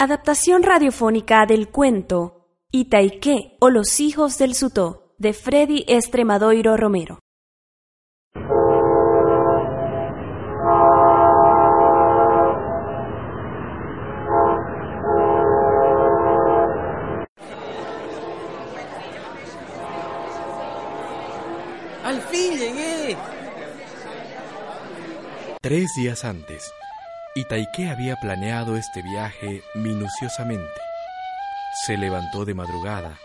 Adaptación radiofónica del cuento Itaike o Los hijos del Sutó de Freddy Estremadoiro Romero. ¡Al fin llegué! Tres días antes, Itaike había planeado este viaje minuciosamente. Se levantó de madrugada,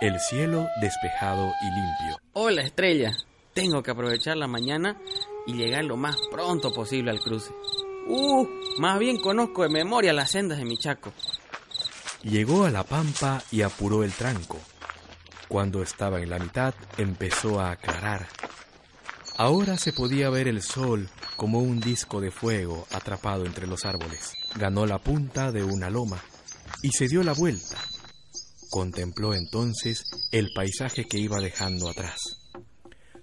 el cielo despejado y limpio. Hola, estrella. Tengo que aprovechar la mañana y llegar lo más pronto posible al cruce. Uh, más bien conozco de memoria las sendas de mi chaco. Llegó a la pampa y apuró el tranco. Cuando estaba en la mitad, empezó a aclarar. Ahora se podía ver el sol como un disco de fuego atrapado entre los árboles. Ganó la punta de una loma y se dio la vuelta. Contempló entonces el paisaje que iba dejando atrás.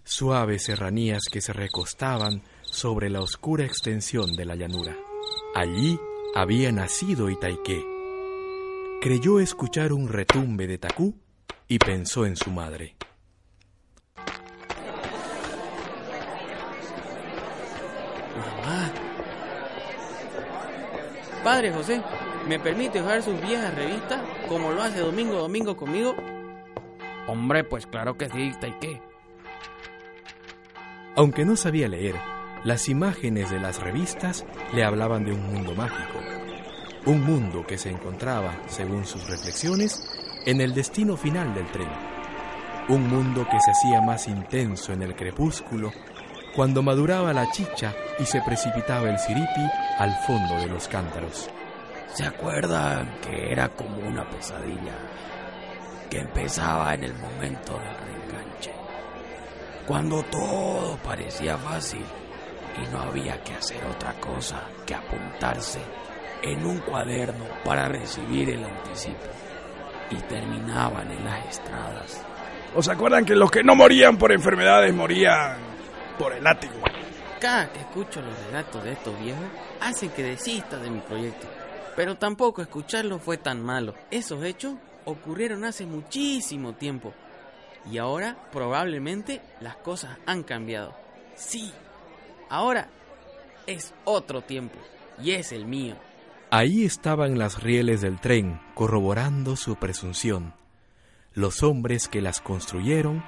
Suaves serranías que se recostaban sobre la oscura extensión de la llanura. Allí había nacido Itaike. Creyó escuchar un retumbe de tacú y pensó en su madre. Mamá. Padre José, ¿me permite usar sus viejas revistas como lo hace domingo a domingo conmigo? Hombre, pues claro que sí, ¿y qué? Aunque no sabía leer, las imágenes de las revistas le hablaban de un mundo mágico. Un mundo que se encontraba, según sus reflexiones, en el destino final del tren. Un mundo que se hacía más intenso en el crepúsculo cuando maduraba la chicha y se precipitaba el siripi al fondo de los cántaros. ¿Se acuerdan que era como una pesadilla? Que empezaba en el momento del reenganche. Cuando todo parecía fácil y no había que hacer otra cosa que apuntarse en un cuaderno para recibir el anticipo. Y terminaban en las estradas. ¿O se acuerdan que los que no morían por enfermedades morían por el látigo? Cada que escucho los relatos de estos viejos, hacen que desista de mi proyecto. Pero tampoco escucharlo fue tan malo. Esos hechos ocurrieron hace muchísimo tiempo. Y ahora probablemente las cosas han cambiado. Sí, ahora es otro tiempo. Y es el mío. Ahí estaban las rieles del tren, corroborando su presunción. Los hombres que las construyeron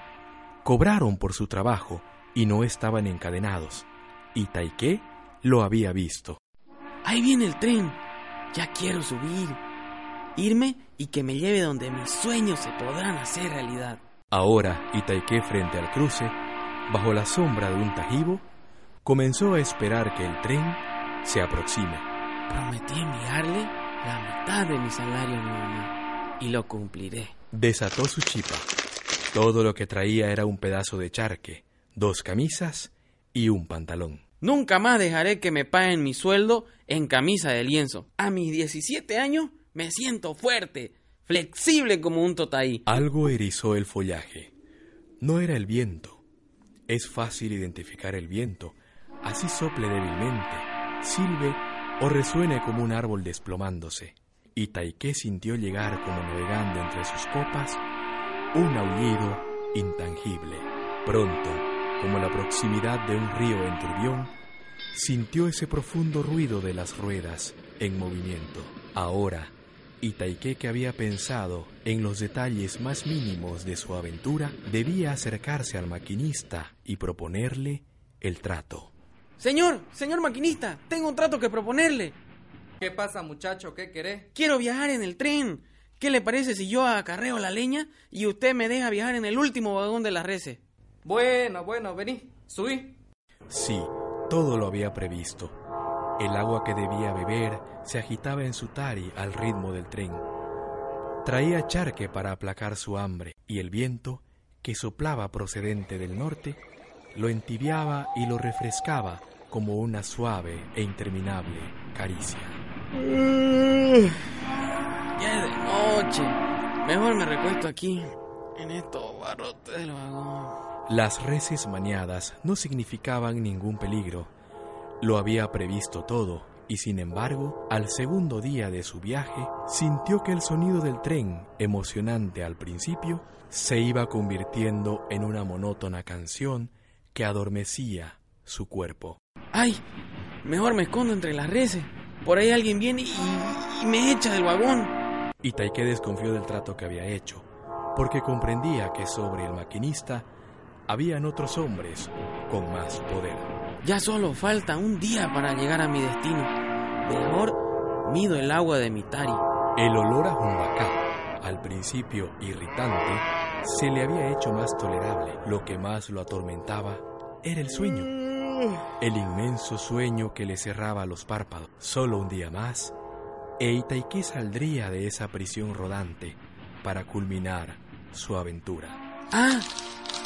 cobraron por su trabajo y no estaban encadenados. Y Taike lo había visto. Ahí viene el tren. Ya quiero subir. Irme y que me lleve donde mis sueños se podrán hacer realidad. Ahora, Itaike frente al cruce, bajo la sombra de un tajibo, comenzó a esperar que el tren se aproxime. Prometí enviarle la mitad de mi salario a mi mamá y lo cumpliré. Desató su chipa. Todo lo que traía era un pedazo de charque, dos camisas y un pantalón. Nunca más dejaré que me paguen mi sueldo en camisa de lienzo. A mis 17 años me siento fuerte, flexible como un totaí. Algo erizó el follaje. No era el viento. Es fácil identificar el viento. Así sople débilmente, silbe o resuene como un árbol desplomándose. Y Taike sintió llegar como navegando entre sus copas un aullido intangible. Pronto, como la proximidad de un río en turbión, sintió ese profundo ruido de las ruedas en movimiento. Ahora, Itaike que había pensado en los detalles más mínimos de su aventura, debía acercarse al maquinista y proponerle el trato. Señor, señor maquinista, tengo un trato que proponerle. ¿Qué pasa, muchacho? ¿Qué querés? Quiero viajar en el tren. ¿Qué le parece si yo acarreo la leña y usted me deja viajar en el último vagón de la reces? Bueno, bueno, vení, subí. Sí, todo lo había previsto. El agua que debía beber se agitaba en su tari al ritmo del tren. Traía charque para aplacar su hambre y el viento, que soplaba procedente del norte, lo entibiaba y lo refrescaba como una suave e interminable caricia. Ya es de noche. Mejor me recuesto aquí, en estos barrotes del vagón. Las reses maniadas no significaban ningún peligro. Lo había previsto todo y sin embargo, al segundo día de su viaje, sintió que el sonido del tren, emocionante al principio, se iba convirtiendo en una monótona canción que adormecía su cuerpo. ¡Ay! Mejor me escondo entre las reses. Por ahí alguien viene y, y me echa del vagón. Y Taike desconfió del trato que había hecho, porque comprendía que sobre el maquinista habían otros hombres con más poder. Ya solo falta un día para llegar a mi destino. Mejor mido el agua de mi tari. El olor a Jumbacá, al principio irritante, se le había hecho más tolerable. Lo que más lo atormentaba era el sueño. El inmenso sueño que le cerraba los párpados. Solo un día más, e Itaiki saldría de esa prisión rodante para culminar su aventura. Ah,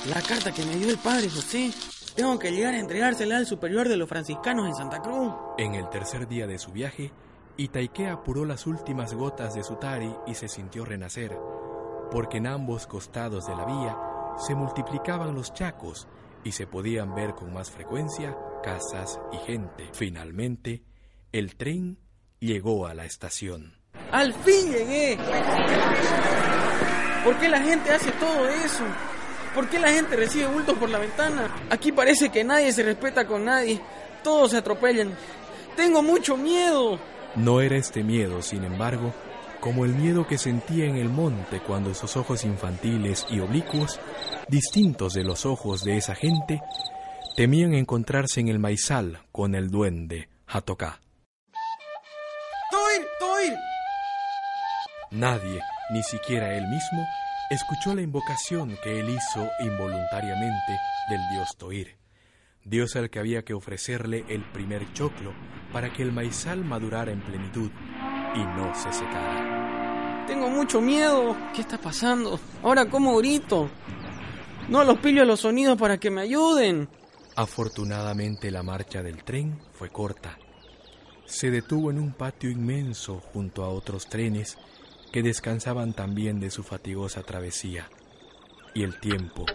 la carta que me dio el padre José. Tengo que llegar a entregársela al superior de los franciscanos en Santa Cruz. En el tercer día de su viaje, Itaike apuró las últimas gotas de su tari y se sintió renacer, porque en ambos costados de la vía se multiplicaban los chacos y se podían ver con más frecuencia casas y gente. Finalmente, el tren llegó a la estación. ¡Al fin llegué! ¿Por qué la gente hace todo eso? ¿Por qué la gente recibe bultos por la ventana? Aquí parece que nadie se respeta con nadie. Todos se atropellan. Tengo mucho miedo. No era este miedo, sin embargo, como el miedo que sentía en el monte cuando sus ojos infantiles y oblicuos, distintos de los ojos de esa gente, temían encontrarse en el maizal con el duende Hatoká. ¡Toir! ¡Toir! Nadie, ni siquiera él mismo, escuchó la invocación que él hizo involuntariamente del dios Toir, dios al que había que ofrecerle el primer choclo para que el maizal madurara en plenitud y no se secara. Tengo mucho miedo. ¿Qué está pasando? Ahora, ¿cómo grito? No los pillo los sonidos para que me ayuden. Afortunadamente la marcha del tren fue corta. Se detuvo en un patio inmenso junto a otros trenes que descansaban también de su fatigosa travesía. Y el tiempo,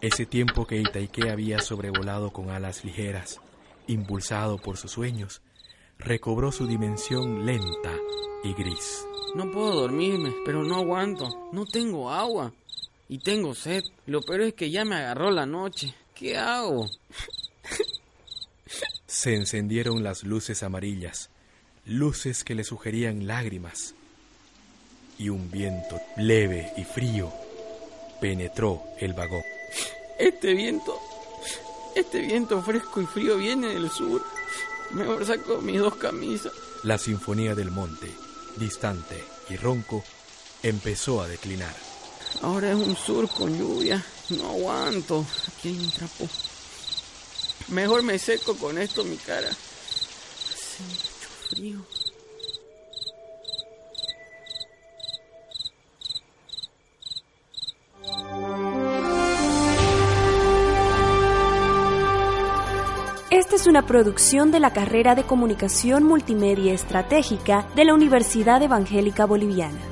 ese tiempo que Itaike había sobrevolado con alas ligeras, impulsado por sus sueños, recobró su dimensión lenta y gris. No puedo dormirme, pero no aguanto. No tengo agua. Y tengo sed. Lo peor es que ya me agarró la noche. ¿Qué hago? Se encendieron las luces amarillas, luces que le sugerían lágrimas, y un viento leve y frío penetró el vagón. Este viento, este viento fresco y frío viene del sur. Mejor saco mis dos camisas. La sinfonía del monte, distante y ronco, empezó a declinar. Ahora es un sur con lluvia. No aguanto. Aquí hay un trapo. Mejor me seco con esto mi cara. Hace mucho frío. Es una producción de la carrera de Comunicación Multimedia Estratégica de la Universidad Evangélica Boliviana.